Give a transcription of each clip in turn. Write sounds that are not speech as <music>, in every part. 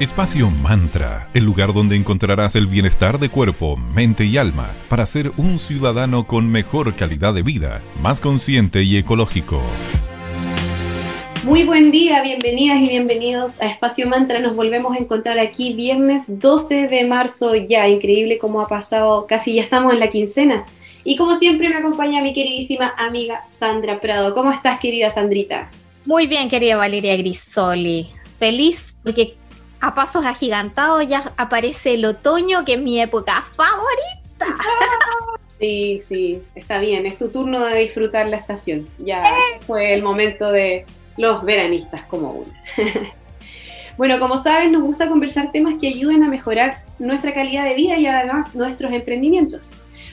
Espacio Mantra, el lugar donde encontrarás el bienestar de cuerpo, mente y alma para ser un ciudadano con mejor calidad de vida, más consciente y ecológico. Muy buen día, bienvenidas y bienvenidos a Espacio Mantra. Nos volvemos a encontrar aquí viernes 12 de marzo ya. Increíble cómo ha pasado, casi ya estamos en la quincena. Y como siempre me acompaña mi queridísima amiga Sandra Prado. ¿Cómo estás, querida Sandrita? Muy bien, querida Valeria Grisoli. Feliz porque a pasos agigantados ya aparece el otoño, que es mi época favorita. Sí, sí, está bien, es tu turno de disfrutar la estación. Ya eh. fue el momento de los veranistas como uno. <laughs> bueno, como sabes, nos gusta conversar temas que ayuden a mejorar nuestra calidad de vida y además nuestros emprendimientos.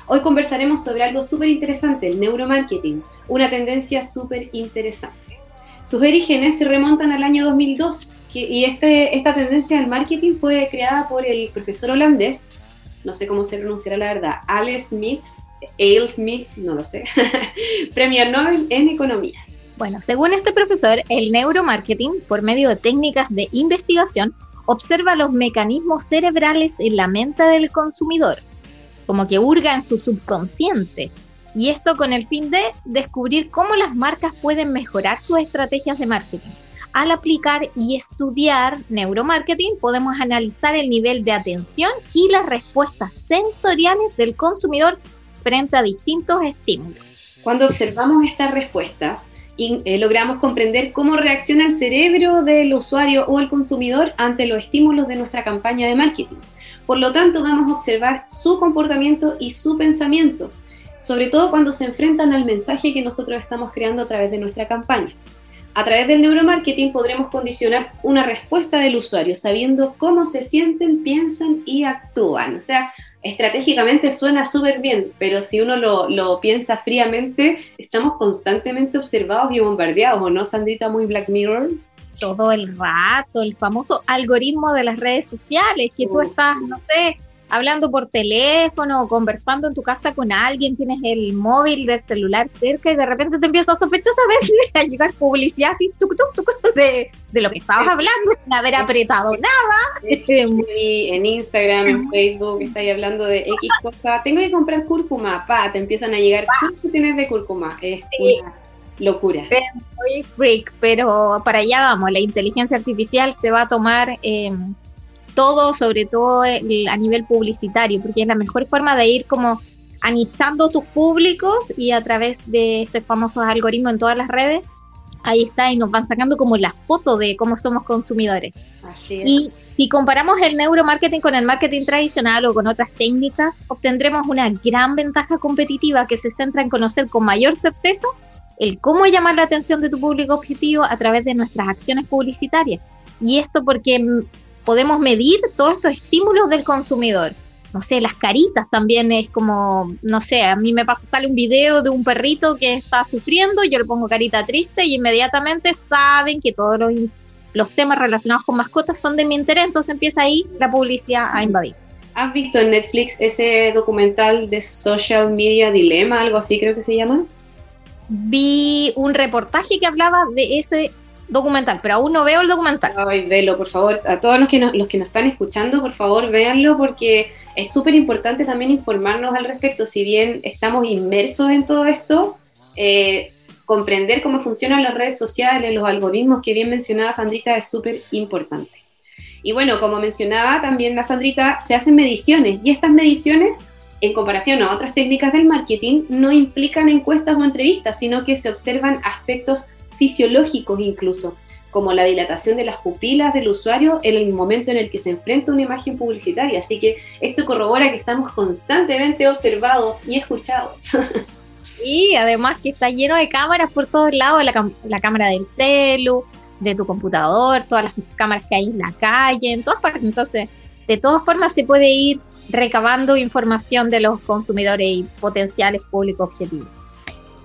Hoy conversaremos sobre algo súper interesante, el neuromarketing, una tendencia súper interesante. Sus orígenes se remontan al año 2002 y este, esta tendencia del marketing fue creada por el profesor holandés, no sé cómo se pronunciará la verdad, Ale Smith, Ale Smith, no lo sé, <laughs> premio Nobel en Economía. Bueno, según este profesor, el neuromarketing, por medio de técnicas de investigación, observa los mecanismos cerebrales en la mente del consumidor, como que hurga en su subconsciente. Y esto con el fin de descubrir cómo las marcas pueden mejorar sus estrategias de marketing al aplicar y estudiar neuromarketing, podemos analizar el nivel de atención y las respuestas sensoriales del consumidor frente a distintos estímulos. Cuando observamos estas respuestas, eh, logramos comprender cómo reacciona el cerebro del usuario o el consumidor ante los estímulos de nuestra campaña de marketing. Por lo tanto, vamos a observar su comportamiento y su pensamiento, sobre todo cuando se enfrentan al mensaje que nosotros estamos creando a través de nuestra campaña. A través del neuromarketing podremos condicionar una respuesta del usuario sabiendo cómo se sienten, piensan y actúan. O sea, estratégicamente suena súper bien, pero si uno lo, piensa fríamente, estamos constantemente observados y bombardeados, ¿o no, Sandrita? Muy Black Mirror. Todo el rato, el famoso algoritmo de las redes sociales, que tú estás, no sé, hablando por teléfono o conversando en tu casa con alguien, tienes el móvil del celular cerca y de repente te empiezas a sospechar <laughs> a llegar publicidad así, de, de, lo que estabas hablando sin haber apretado nada. en Instagram, en Facebook, estáis hablando de X cosa, tengo que comprar cúrcuma, pa, te empiezan a llegar, ¿qué tienes de cúrcuma? Es una locura. Es muy freak, pero para allá vamos, la inteligencia artificial se va a tomar... Eh, todo, sobre todo a nivel publicitario, porque es la mejor forma de ir como anichando tus públicos y a través de estos famosos algoritmos en todas las redes, ahí está y nos van sacando como las fotos de cómo somos consumidores. Y si comparamos el neuromarketing con el marketing tradicional o con otras técnicas, obtendremos una gran ventaja competitiva que se centra en conocer con mayor certeza el cómo llamar la atención de tu público objetivo a través de nuestras acciones publicitarias. Y esto porque podemos medir todos estos estímulos del consumidor. No sé, las caritas también es como, no sé, a mí me pasa, sale un video de un perrito que está sufriendo, yo le pongo carita triste y inmediatamente saben que todos los, los temas relacionados con mascotas son de mi interés, entonces empieza ahí la publicidad a invadir. ¿Has visto en Netflix ese documental de Social Media Dilemma, algo así creo que se llama? Vi un reportaje que hablaba de ese documental, pero aún no veo el documental. Ay, velo, por favor. A todos los que, nos, los que nos están escuchando, por favor, véanlo porque es súper importante también informarnos al respecto. Si bien estamos inmersos en todo esto, eh, comprender cómo funcionan las redes sociales, los algoritmos que bien mencionaba Sandrita es súper importante. Y bueno, como mencionaba también la Sandrita, se hacen mediciones y estas mediciones, en comparación a otras técnicas del marketing, no implican encuestas o entrevistas, sino que se observan aspectos fisiológicos incluso, como la dilatación de las pupilas del usuario en el momento en el que se enfrenta una imagen publicitaria. Así que esto corrobora que estamos constantemente observados y escuchados. <laughs> Y además que está lleno de cámaras por todos lados, la, la cámara del celu, de tu computador, todas las cámaras que hay en la calle, en todas partes. Entonces, de todas formas se puede ir recabando información de los consumidores y potenciales públicos objetivos.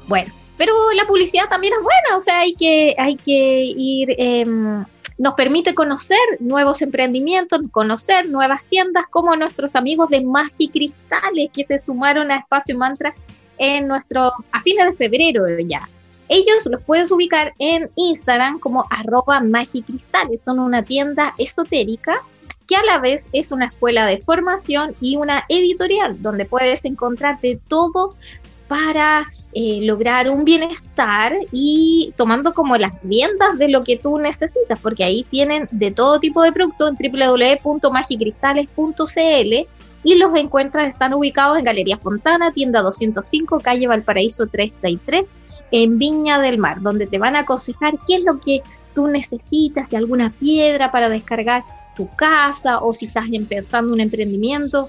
Bueno, pero la publicidad también es buena, o sea, hay que, hay que ir, em, nos permite conocer nuevos emprendimientos, conocer nuevas tiendas, como nuestros amigos de Magicristales que se sumaron a Espacio Mantra en nuestro, a fines de febrero ya. Ellos los puedes ubicar en Instagram como arroba magicristales. Son una tienda esotérica que a la vez es una escuela de formación y una editorial donde puedes encontrar de todo para eh, lograr un bienestar y tomando como las riendas de lo que tú necesitas, porque ahí tienen de todo tipo de productos en www.magicristales.cl y los encuentras, están ubicados en Galería Fontana, tienda 205, calle Valparaíso 33, en Viña del Mar, donde te van a aconsejar qué es lo que tú necesitas, si alguna piedra para descargar tu casa o si estás empezando un emprendimiento,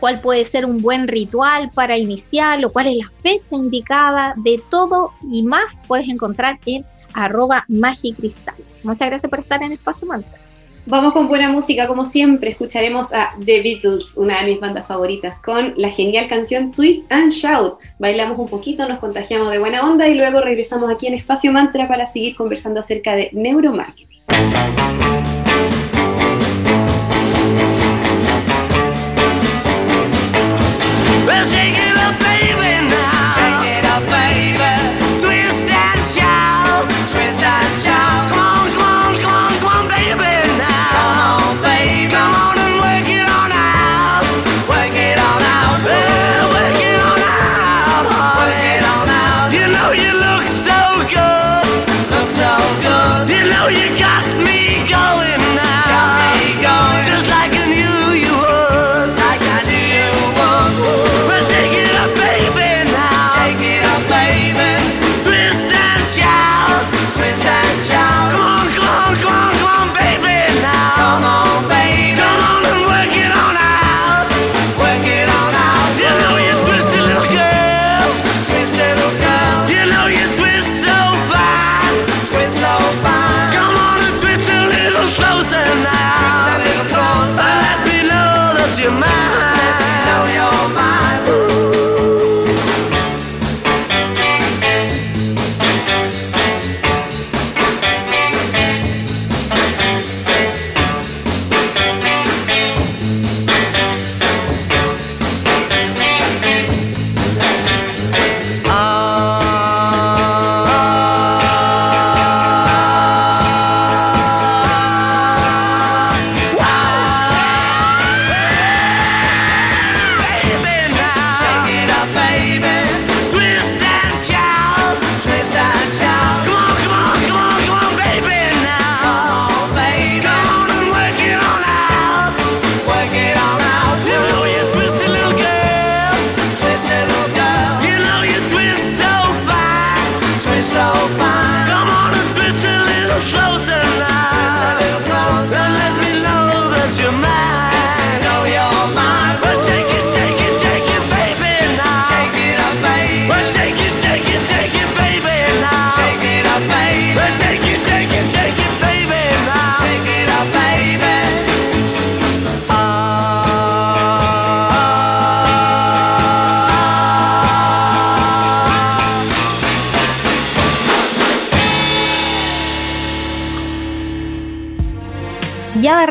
cuál puede ser un buen ritual para iniciar o cuál es la fecha indicada, de todo y más puedes encontrar en arroba magicristales. Muchas gracias por estar en Espacio Mantra. Vamos con buena música, como siempre, escucharemos a The Beatles, una de mis bandas favoritas, con la genial canción Twist and Shout. Bailamos un poquito, nos contagiamos de buena onda y luego regresamos aquí en Espacio Mantra para seguir conversando acerca de neuromarketing. We'll shake it up, baby.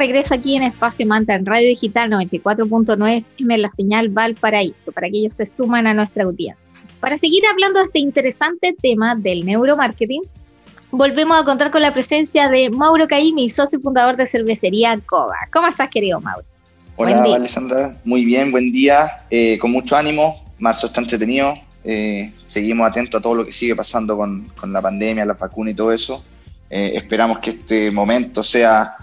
Regreso aquí en Espacio Manta en Radio Digital 94.9 en la señal Valparaíso, para que ellos se suman a nuestra audiencia. Para seguir hablando de este interesante tema del neuromarketing, volvemos a contar con la presencia de Mauro Caimi, socio fundador de cervecería Coba. ¿Cómo estás, querido Mauro? Hola, Alessandra. Muy bien, buen día. Eh, con mucho ánimo. Marzo está entretenido. Eh, seguimos atentos a todo lo que sigue pasando con, con la pandemia, la vacuna y todo eso. Eh, esperamos que este momento sea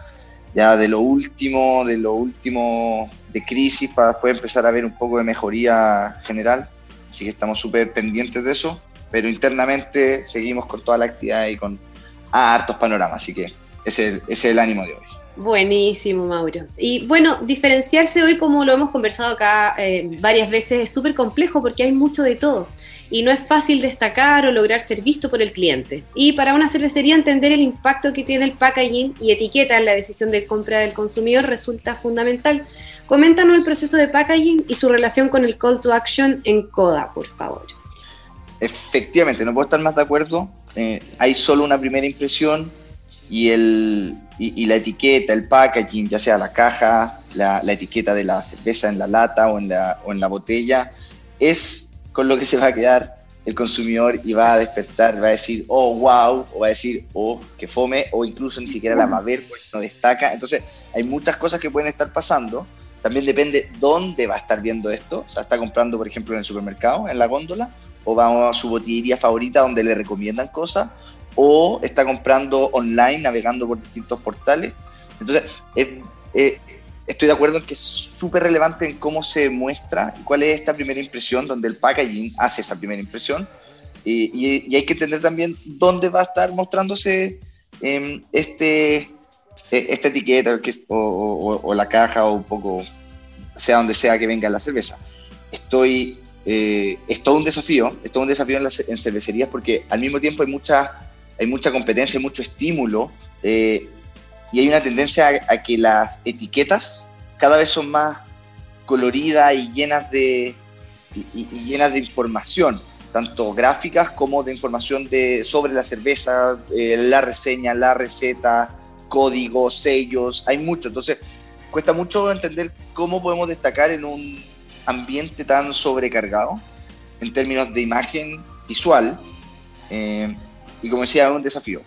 ya de lo último, de lo último de crisis para después empezar a ver un poco de mejoría general. Así que estamos súper pendientes de eso, pero internamente seguimos con toda la actividad y con hartos panoramas, así que ese, es el ánimo de hoy. Buenísimo, Mauro. Y bueno, diferenciarse hoy, como lo hemos conversado acá eh, varias veces, es súper complejo porque hay mucho de todo y no es fácil destacar o lograr ser visto por el cliente. Y para una cervecería entender el impacto que tiene el packaging y etiqueta en la decisión de compra del consumidor resulta fundamental. Coméntanos el proceso de packaging y su relación con el call to action en CODA, por favor. Efectivamente, no puedo estar más de acuerdo. Eh, hay solo una primera impresión y, el, y, la etiqueta, el packaging, ya sea la caja, la, la, etiqueta de la cerveza en la lata o en la, o en la botella, es con lo que se va a quedar el consumidor y va a despertar, va a decir, oh, wow, o va a decir, oh, que fome, o incluso ni siquiera la va a ver porque no destaca. Entonces, hay muchas cosas que pueden estar pasando. También depende dónde va a estar viendo esto. O sea, está comprando, por ejemplo, en el supermercado, en la góndola, o va a su botillería favorita donde le recomiendan cosas, o está comprando online, navegando por distintos portales. Entonces, eh, estoy de acuerdo en que es súper relevante en cómo se muestra y cuál es esta primera impresión, donde el packaging hace esa primera impresión. y, hay que entender también dónde va a estar mostrándose em, este, e, esta etiqueta o, la caja o un poco, sea donde sea que venga la cerveza. Estoy, eh, es todo un desafío, es todo un desafío en, en cervecerías porque al mismo tiempo hay mucha, hay mucha competencia, mucho estímulo. Eh, y hay una tendencia a, que las etiquetas cada vez son más coloridas y llenas de, y, llenas de información, tanto gráficas como de información de, sobre la cerveza, eh, la reseña, la receta, códigos, sellos, hay mucho. Entonces, cuesta mucho entender cómo podemos destacar en un ambiente tan sobrecargado en términos de imagen visual. Eh, y como decía, es un desafío.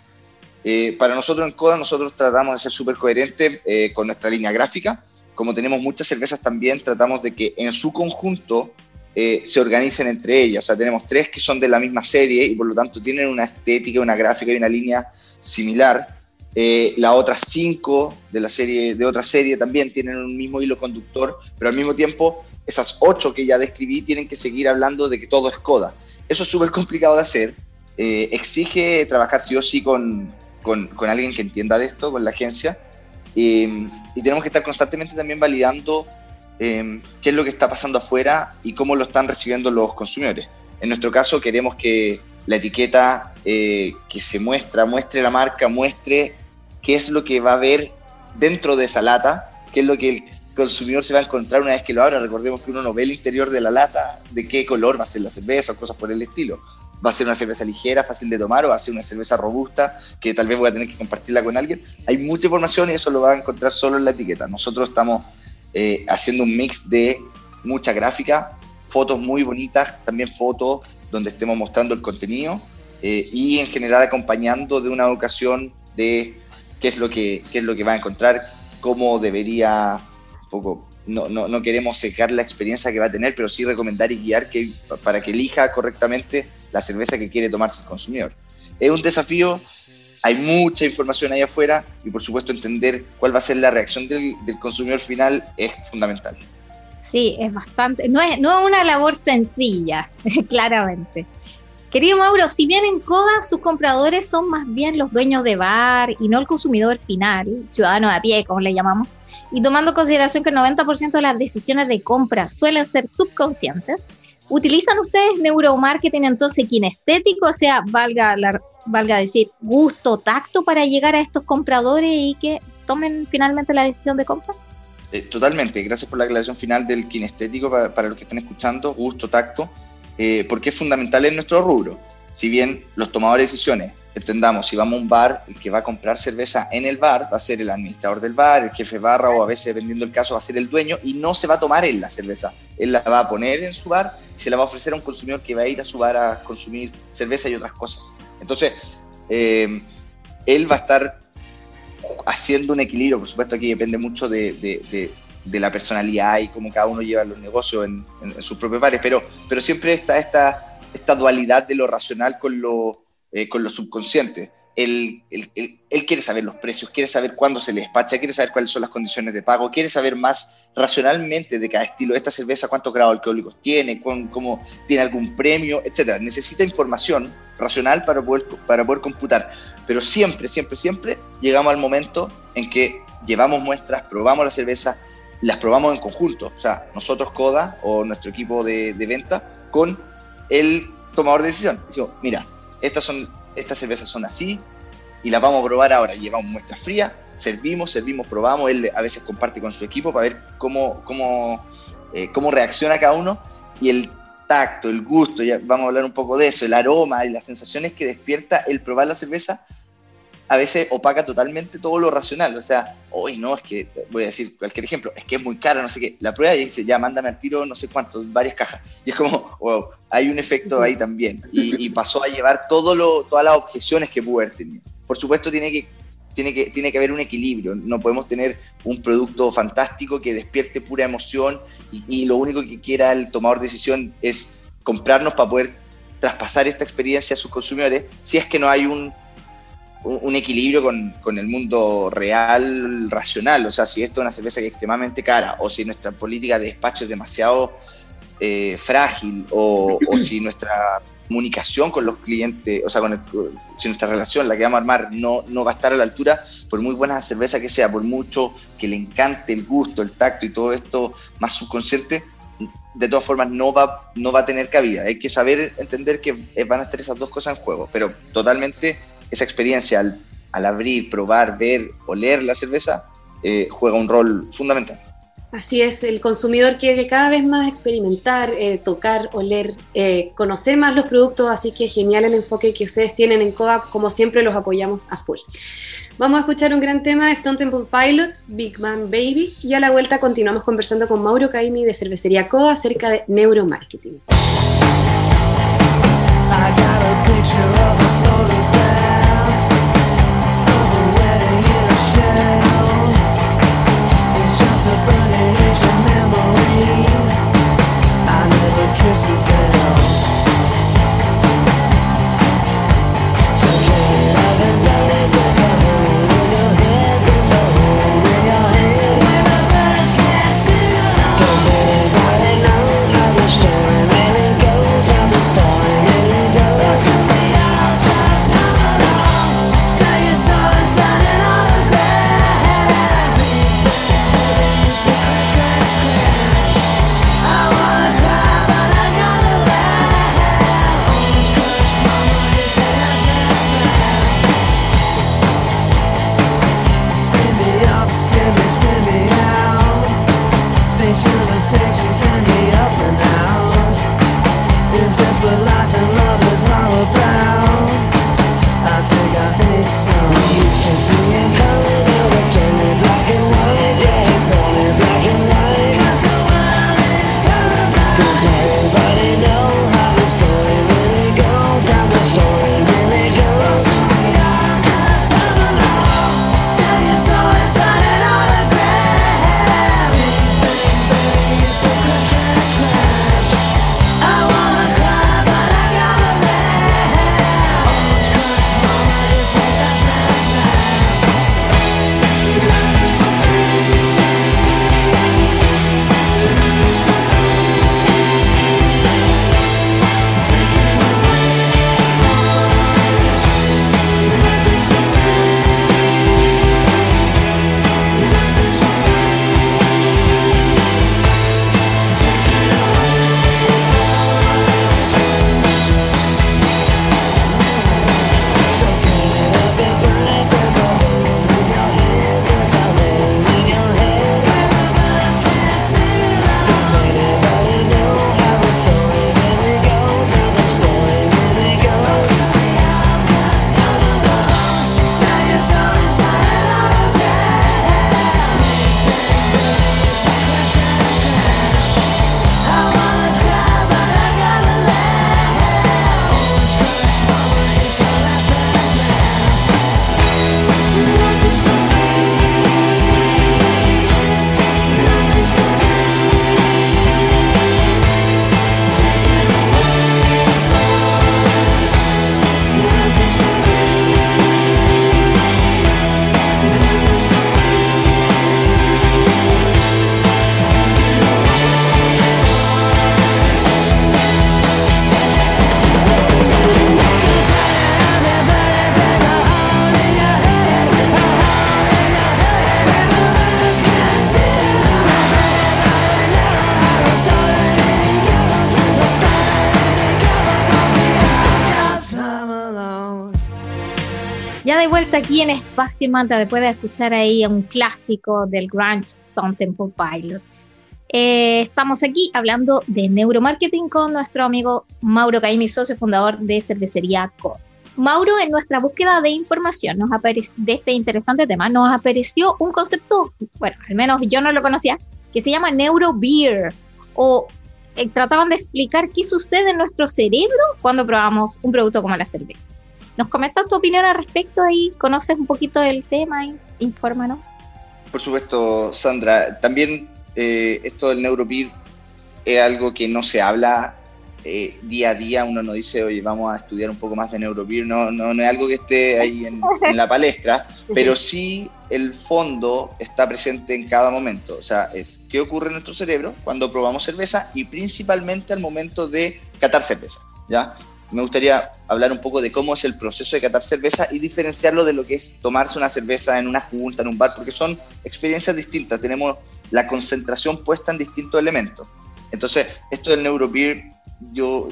Eh, para nosotros en Coda, nosotros tratamos de ser súper coherentes eh, con nuestra línea gráfica. Como tenemos muchas cervezas también, tratamos de que en su conjunto eh, se organicen entre ellas. O sea, tenemos tres que son de la misma serie y por lo tanto tienen una estética, una gráfica y una línea similar. las otras cinco de la serie, de otra serie también tienen un mismo hilo conductor, pero al mismo tiempo esas ocho que ya describí tienen que seguir hablando de que todo es Coda. Eso es súper complicado de hacer. Exige trabajar sí o sí con, con, con alguien que entienda de esto, con la agencia, y tenemos que estar constantemente también validando em, qué es lo que está pasando afuera y cómo lo están recibiendo los consumidores. En nuestro caso queremos que la etiqueta eh, que se muestra, muestre la marca, muestre qué es lo que va a haber dentro de esa lata, qué es lo que el consumidor se va a encontrar una vez que lo abra. Recordemos que uno no ve el interior de la lata, de qué color va a ser la cerveza, cosas por el estilo va a ser una cerveza ligera, fácil de tomar, o va a ser una cerveza robusta que tal vez voy a tener que compartirla con alguien. Hay mucha información y eso lo va a encontrar solo en la etiqueta. Nosotros estamos eh, haciendo un mix de mucha gráfica, fotos muy bonitas, también fotos donde estemos mostrando el contenido eh, y en general acompañando de una educación de qué es lo que, qué es lo que va a encontrar, cómo debería, un poco, no, no, no queremos secar la experiencia que va a tener, pero sí recomendar y guiar que, para que elija correctamente la cerveza que quiere tomarse el consumidor. Es un desafío, hay mucha información ahí afuera y por supuesto entender cuál va a ser la reacción del, consumidor final es fundamental. Sí, es bastante, no es, no es una labor sencilla, <laughs> claramente. Querido Mauro, si bien en CODA sus compradores son más bien los dueños de bar y no el consumidor final, ciudadano de a pie, como le llamamos, y tomando en consideración que el 90% de las decisiones de compra suelen ser subconscientes, ¿Utilizan ustedes neuromarketing entonces kinestético? O sea, valga, la, valga decir, gusto, tacto para llegar a estos compradores y que tomen finalmente la decisión de compra? Eh, totalmente, gracias por la aclaración final del kinestético para, los que están escuchando, gusto, tacto, eh, porque es fundamental en nuestro rubro. Si bien los tomadores de decisiones entendamos, si vamos a un bar, el que va a comprar cerveza en el bar va a ser el administrador del bar, el jefe barra o a veces, dependiendo del caso, va a ser el dueño y no se va a tomar él la cerveza. Él la va a poner en su bar y se la va a ofrecer a un consumidor que va a ir a su bar a consumir cerveza y otras cosas. Entonces, eh, él va a estar haciendo un equilibrio, por supuesto aquí depende mucho de, la personalidad y cómo cada uno lleva los negocios en, sus propios bares, pero, pero siempre está esta, esta dualidad de lo racional con lo eh, con lo subconsciente. Él, él, quiere saber los precios, quiere saber cuándo se le despacha, quiere saber cuáles son las condiciones de pago, quiere saber más racionalmente de cada estilo. Esta cerveza, cuántos grados alcohólicos tiene, cómo, tiene algún premio, etc. Necesita información racional para poder, para poder computar. Pero siempre, siempre, siempre llegamos al momento en que llevamos muestras, probamos la cerveza, las probamos en conjunto. O sea, nosotros, CODA o nuestro equipo de, de venta, con el tomador de decisión. Digo, mira, estas, son, estas cervezas son así y las vamos a probar ahora. Llevamos muestra fría, servimos, servimos, probamos. Él a veces comparte con su equipo para ver cómo, cómo, eh, cómo reacciona cada uno y el tacto, el gusto, ya vamos a hablar un poco de eso, el aroma y las sensaciones que despierta el probar la cerveza a veces opaca totalmente todo lo racional. O sea, hoy no, es que, voy a decir cualquier ejemplo, es que es muy cara, no sé qué. La prueba y dice, ya, mándame al tiro no sé cuántos, varias cajas. <laughs> Y es como, wow, hay un efecto ahí también. Y, pasó a llevar todas las objeciones que pudo haber tenido. Por supuesto, tiene que, tiene, que, tiene que haber un equilibrio. No podemos tener un producto fantástico que despierte pura emoción y, y lo único que quiera el tomador de decisión es comprarnos para poder traspasar esta experiencia a sus consumidores si es que no hay un un, equilibrio con, el mundo real, racional. O sea, si esto es una cerveza que es extremadamente cara, o si nuestra política de despacho es demasiado eh, frágil, o, si <clears throat> nuestra comunicación con los clientes, o sea, con si nuestra relación, la que vamos a armar, no, no va a estar a la altura, por muy buena cerveza que sea, por mucho que le encante el gusto, el tacto y todo esto más subconsciente, de todas formas no va, no va a tener cabida. Hay que saber entender que van a estar esas dos cosas en juego, pero totalmente esa experiencia al, abrir, probar, ver, oler la cerveza, eh, juega un rol fundamental. Así es, el consumidor quiere cada vez más experimentar, eh, tocar, oler, eh, conocer más los productos, así que genial el enfoque que ustedes tienen en CODA, como siempre los apoyamos a full. Vamos a escuchar un gran tema de Stone Temple Pilots, Big Man Baby, y a la vuelta continuamos conversando con Mauro Caimi de Cervecería CODA acerca de neuromarketing. Vuelta aquí en Espacio Manta después de escuchar ahí un clásico del Grunge Stone Temple Pilots. Eh, estamos aquí hablando de neuromarketing con nuestro amigo Mauro Caimi, socio fundador de Cervecería Co. Mauro, en nuestra búsqueda de información nos de este interesante tema, nos apareció un concepto, bueno, al menos yo no lo conocía, que se llama neurobeer, o eh, trataban de explicar qué sucede en nuestro cerebro cuando probamos un producto como la cerveza. ¿Nos comentas tu opinión al respecto y conoces un poquito del tema? Y infórmanos. Por supuesto, Sandra. También eh, esto del neurobeer es algo que no se habla eh, día a día uno no dice, oye, vamos a estudiar un poco más de neurobeer, no, no, no es algo que esté ahí en, la palestra, <laughs> pero sí el fondo está presente en cada momento. O sea, es qué ocurre en nuestro cerebro cuando probamos cerveza y principalmente al momento de catar cerveza. ¿ya? Me gustaría hablar un poco de cómo es el proceso de catar cerveza y diferenciarlo de lo que es tomarse una cerveza en una junta, en un bar, porque son experiencias distintas. Tenemos la concentración puesta en distintos elementos. Entonces, esto del neurobeer yo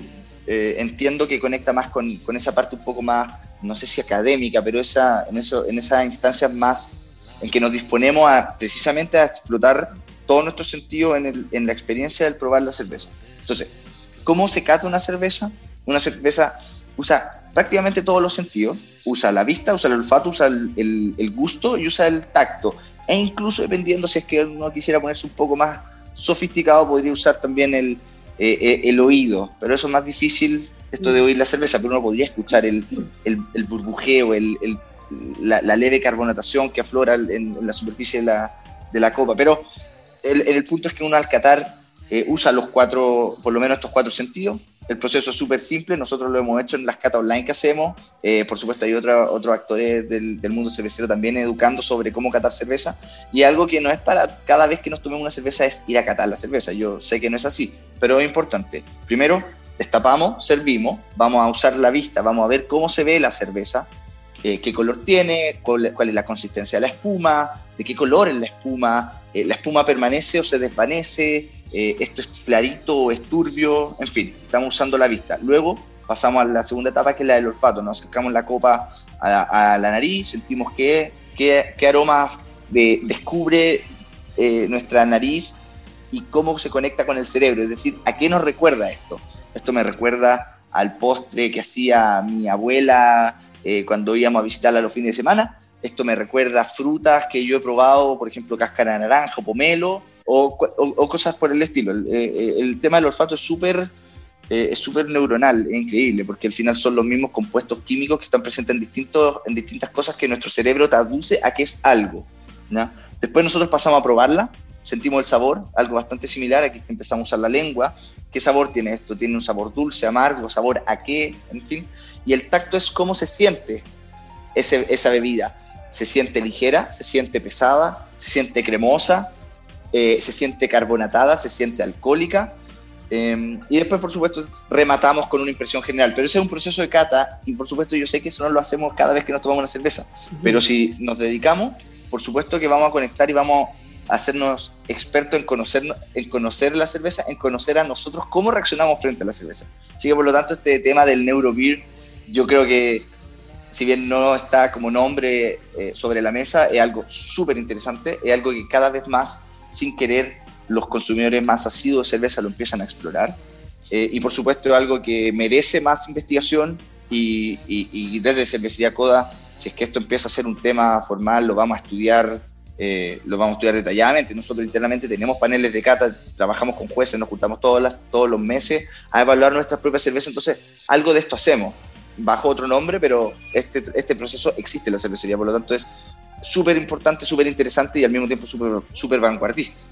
eh, entiendo que conecta más con, con, esa parte un poco más, no sé si académica, pero esa, en, eso, en esas instancias más en que nos disponemos a precisamente a explotar todo nuestro sentido en, en la experiencia del probar la cerveza. Entonces, ¿cómo se cata una cerveza? Una cerveza usa prácticamente todos los sentidos. Usa la vista, usa el olfato, usa el, el, el, gusto y usa el tacto. E incluso dependiendo si es que uno quisiera ponerse un poco más sofisticado, podría usar también el, eh, eh, el oído, pero eso es más difícil, esto de oír la cerveza, pero uno podría escuchar el, el, burbujeo, el, la, leve carbonatación que aflora en, la superficie de la, de la copa. Pero el, punto es que uno al catar eh, usa los cuatro, por lo menos estos cuatro sentidos, el proceso es súper simple, nosotros lo hemos hecho en las catas online que hacemos. Eh, por supuesto, hay otros actores del, del, mundo cervecero también educando sobre cómo catar cerveza. Y algo que no es para cada vez que nos tomemos una cerveza es ir a catar la cerveza. Yo sé que no es así, pero es importante. Primero, destapamos, servimos, vamos a usar la vista, vamos a ver cómo se ve la cerveza, eh, qué color tiene, cuál, es la consistencia de la espuma, de qué color es la espuma, eh, la espuma permanece o se desvanece, eh, esto es clarito es turbio, en fin, estamos usando la vista. Luego pasamos a la segunda etapa que es la del olfato, nos acercamos la copa a la, nariz, sentimos qué, qué, aroma descubre nuestra nariz y cómo se conecta con el cerebro, es decir, ¿a qué nos recuerda esto? Esto me recuerda al postre que hacía mi abuela eh, cuando íbamos a visitarla los fines de semana. Esto me recuerda a frutas que yo he probado, por ejemplo, cáscara de naranja o cosas por el estilo. El, eh, el tema del olfato es súper eh, es súper neuronal, es increíble, porque al final son los mismos compuestos químicos que están presentes en, distintos, en distintas cosas que nuestro cerebro traduce a que es algo. Después nosotros pasamos a probarla, sentimos el sabor, algo bastante similar, aquí empezamos a usar la lengua. ¿Qué sabor tiene esto? Tiene un sabor dulce, amargo, sabor a qué, en fin y el tacto es cómo se siente esa bebida. Se siente ligera, se siente pesada, se siente cremosa, eh, se siente carbonatada, se siente alcohólica. Em, y después, por supuesto, rematamos con una impresión general. Pero ese es un proceso de cata y, por supuesto, yo sé que eso no lo hacemos cada vez que nos tomamos una cerveza. Pero si nos dedicamos, por supuesto que vamos a conectar y vamos a hacernos expertos en conocer, en conocer la cerveza, en conocer a nosotros cómo reaccionamos frente a la cerveza. Así que, por lo tanto, este tema del neurobeer yo creo que si bien no está como nombre eh, sobre la mesa, es algo súper interesante, es algo que cada vez más, sin querer, los consumidores más asiduos de cerveza lo empiezan a explorar. Eh, y por supuesto es algo que merece más investigación y, y, desde Cervecería Coda, si es que esto empieza a ser un tema formal, lo vamos a estudiar eh, lo vamos a estudiar detalladamente. Nosotros internamente tenemos paneles de cata, trabajamos con jueces, nos juntamos todos, las, todos los meses a evaluar nuestras propias cervezas, entonces algo de esto hacemos bajo otro nombre, pero este, este proceso existe en la cervecería, por lo tanto es súper importante, súper interesante y al mismo tiempo súper super vanguardista.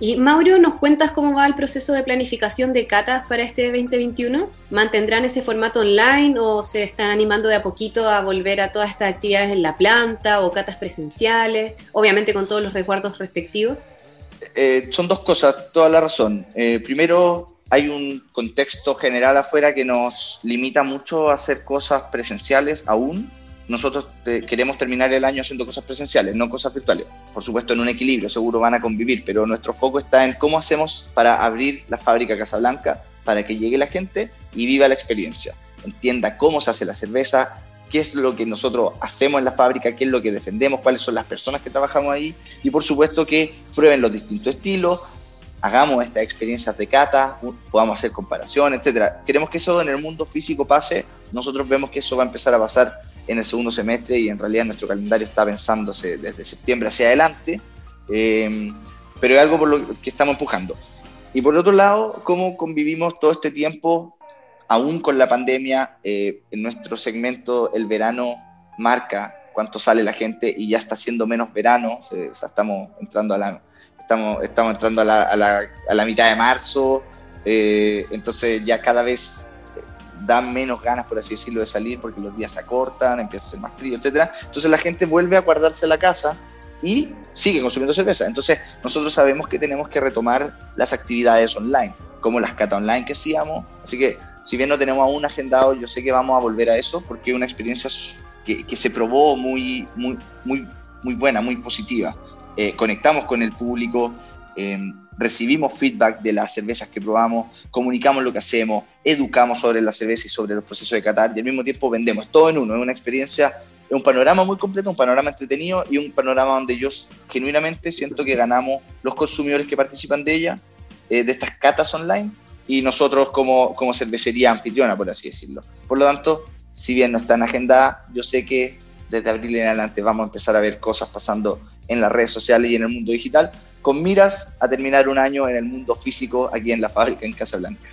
Y Mauro, ¿nos cuentas cómo va el proceso de planificación de catas para este 2021? ¿Mantendrán ese formato online o se están animando de a poquito a volver a todas estas actividades en la planta o catas presenciales, obviamente con todos los recuerdos respectivos? Eh, son dos cosas, toda la razón. Eh, primero, hay un contexto general afuera que nos limita mucho a hacer cosas presenciales aún. Nosotros queremos terminar el año haciendo cosas presenciales, no cosas virtuales. Por supuesto, en un equilibrio, seguro van a convivir, pero nuestro foco está en cómo hacemos para abrir la fábrica Casablanca para que llegue la gente y viva la experiencia. Entienda cómo se hace la cerveza, qué es lo que nosotros hacemos en la fábrica, qué es lo que defendemos, cuáles son las personas que trabajamos ahí y por supuesto que prueben los distintos estilos, hagamos estas experiencias de cata, podamos hacer comparaciones, etcétera. Queremos que eso en el mundo físico pase nosotros vemos que eso va a empezar a pasar en el segundo semestre y en realidad nuestro calendario está pensándose desde septiembre hacia adelante, eh, pero es algo por lo que estamos empujando. Y por otro lado, cómo convivimos todo este tiempo, aún con la pandemia, eh, en nuestro segmento el verano marca cuánto sale la gente y ya está siendo menos verano, o sea, estamos entrando a la, estamos, estamos entrando a la, a la, a la mitad de marzo, eh, entonces ya cada vez dan menos ganas, por así decirlo, de salir porque los días se acortan, empieza a ser más frío, etc. Entonces la gente vuelve a guardarse la casa y sigue consumiendo cerveza. Entonces nosotros sabemos que tenemos que retomar las actividades online, como las cata online que hacíamos. Así que si bien no tenemos aún agendado, yo sé que vamos a volver a eso porque es una experiencia que, se probó muy, muy, muy, muy buena, muy positiva. Eh, conectamos con el público, eh, recibimos feedback de las cervezas que probamos, comunicamos lo que hacemos, educamos sobre la cerveza y sobre los procesos de catar y al mismo tiempo vendemos todo en uno. Es una experiencia, es un panorama muy completo, un panorama entretenido y un panorama donde yo genuinamente siento que ganamos los consumidores que participan de ella, eh, de estas catas online y nosotros como, como cervecería anfitriona, por así decirlo. Por lo tanto, si bien no están agendadas, yo sé que desde abril en adelante vamos a empezar a ver cosas pasando en las redes sociales y en el mundo digital, con miras a terminar un año en el mundo físico aquí en la fábrica en Casablanca.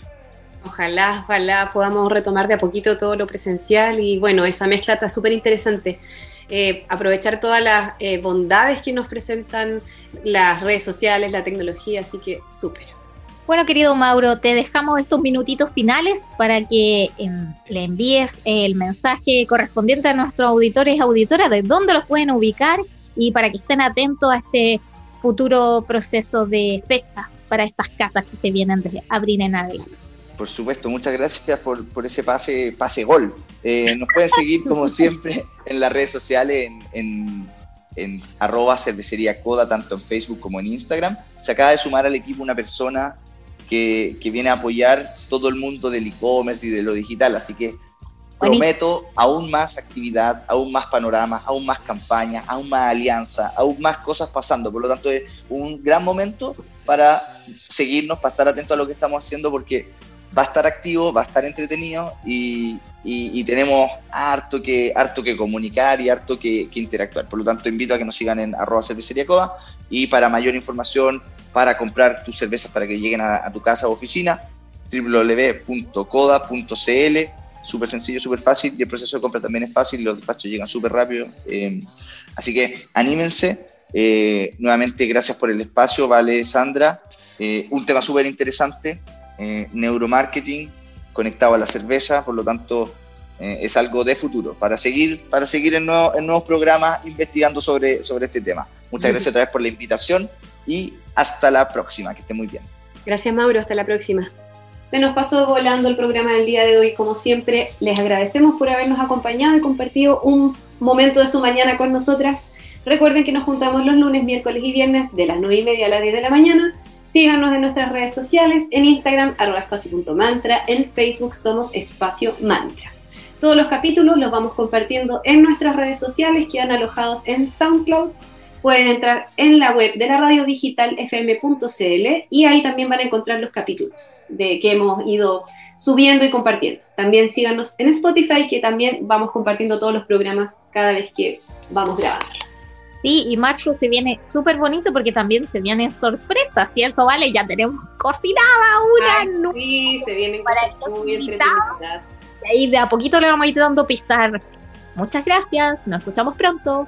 Ojalá, ojalá podamos retomar de a poquito todo lo presencial y bueno, esa mezcla está súper interesante. Eh, aprovechar todas las eh, bondades que nos presentan las redes sociales, la tecnología, así que súper. Bueno, querido Mauro, te dejamos estos minutitos finales para que eh, le envíes el mensaje correspondiente a nuestros auditores y auditoras de dónde los pueden ubicar y para que estén atentos a este futuro proceso de fechas para estas casas que se vienen de abril en adelante. Por supuesto, muchas gracias por, por ese pase, pase gol. Eh, nos pueden seguir como <laughs> siempre en las redes sociales, en, en, en, arroba cervecería coda, tanto en Facebook como en Instagram. Se acaba de sumar al equipo una persona que, que viene a apoyar todo el mundo del e-commerce y de lo digital, así que prometo aún más actividad, aún más panoramas, aún más campañas, aún más alianza, aún más cosas pasando. Por lo tanto, es un gran momento para seguirnos, para estar atentos a lo que estamos haciendo, porque va a estar activo, va a estar entretenido y, tenemos harto que, harto que comunicar y harto que, interactuar. Por lo tanto, invito a que nos sigan en arroba cervecería coda y para mayor información, para comprar tus cervezas para que lleguen a, a tu casa o oficina, www.coda.cl súper sencillo, súper fácil y el proceso de compra también es fácil, los despachos llegan súper rápido. Eh, así que anímense. Eh, nuevamente, gracias por el espacio, vale, Sandra. Eh, un tema súper interesante, eh, neuromarketing conectado a la cerveza, por lo tanto, es algo de futuro para seguir, para seguir en, nuevo, en, nuevos programas investigando sobre, sobre este tema. Muchas gracias otra vez por la invitación y hasta la próxima, que esté muy bien. Gracias, Mauro, hasta la próxima. Se nos pasó volando el programa del día de hoy, como siempre. Les agradecemos por habernos acompañado y compartido un momento de su mañana con nosotras. Recuerden que nos juntamos los lunes, miércoles y viernes de las 9 y media a las 10 de la mañana. Síganos en nuestras redes sociales, en Instagram, arroba espacio.mantra, en Facebook somos Espacio Mantra. Todos los capítulos los vamos compartiendo en nuestras redes sociales, quedan alojados en SoundCloud, pueden entrar en la web de la radio digital fm.cl y ahí también van a encontrar los capítulos de que hemos ido subiendo y compartiendo. También síganos en Spotify que también vamos compartiendo todos los programas cada vez que vamos grabando. Sí, y marzo se viene súper bonito porque también se vienen sorpresas, ¿cierto? Vale, ya tenemos cocinada una. Ay, sí, se vienen para muy entretenidas. Y ahí de a poquito le vamos a ir dando pistas. Muchas gracias, nos escuchamos pronto.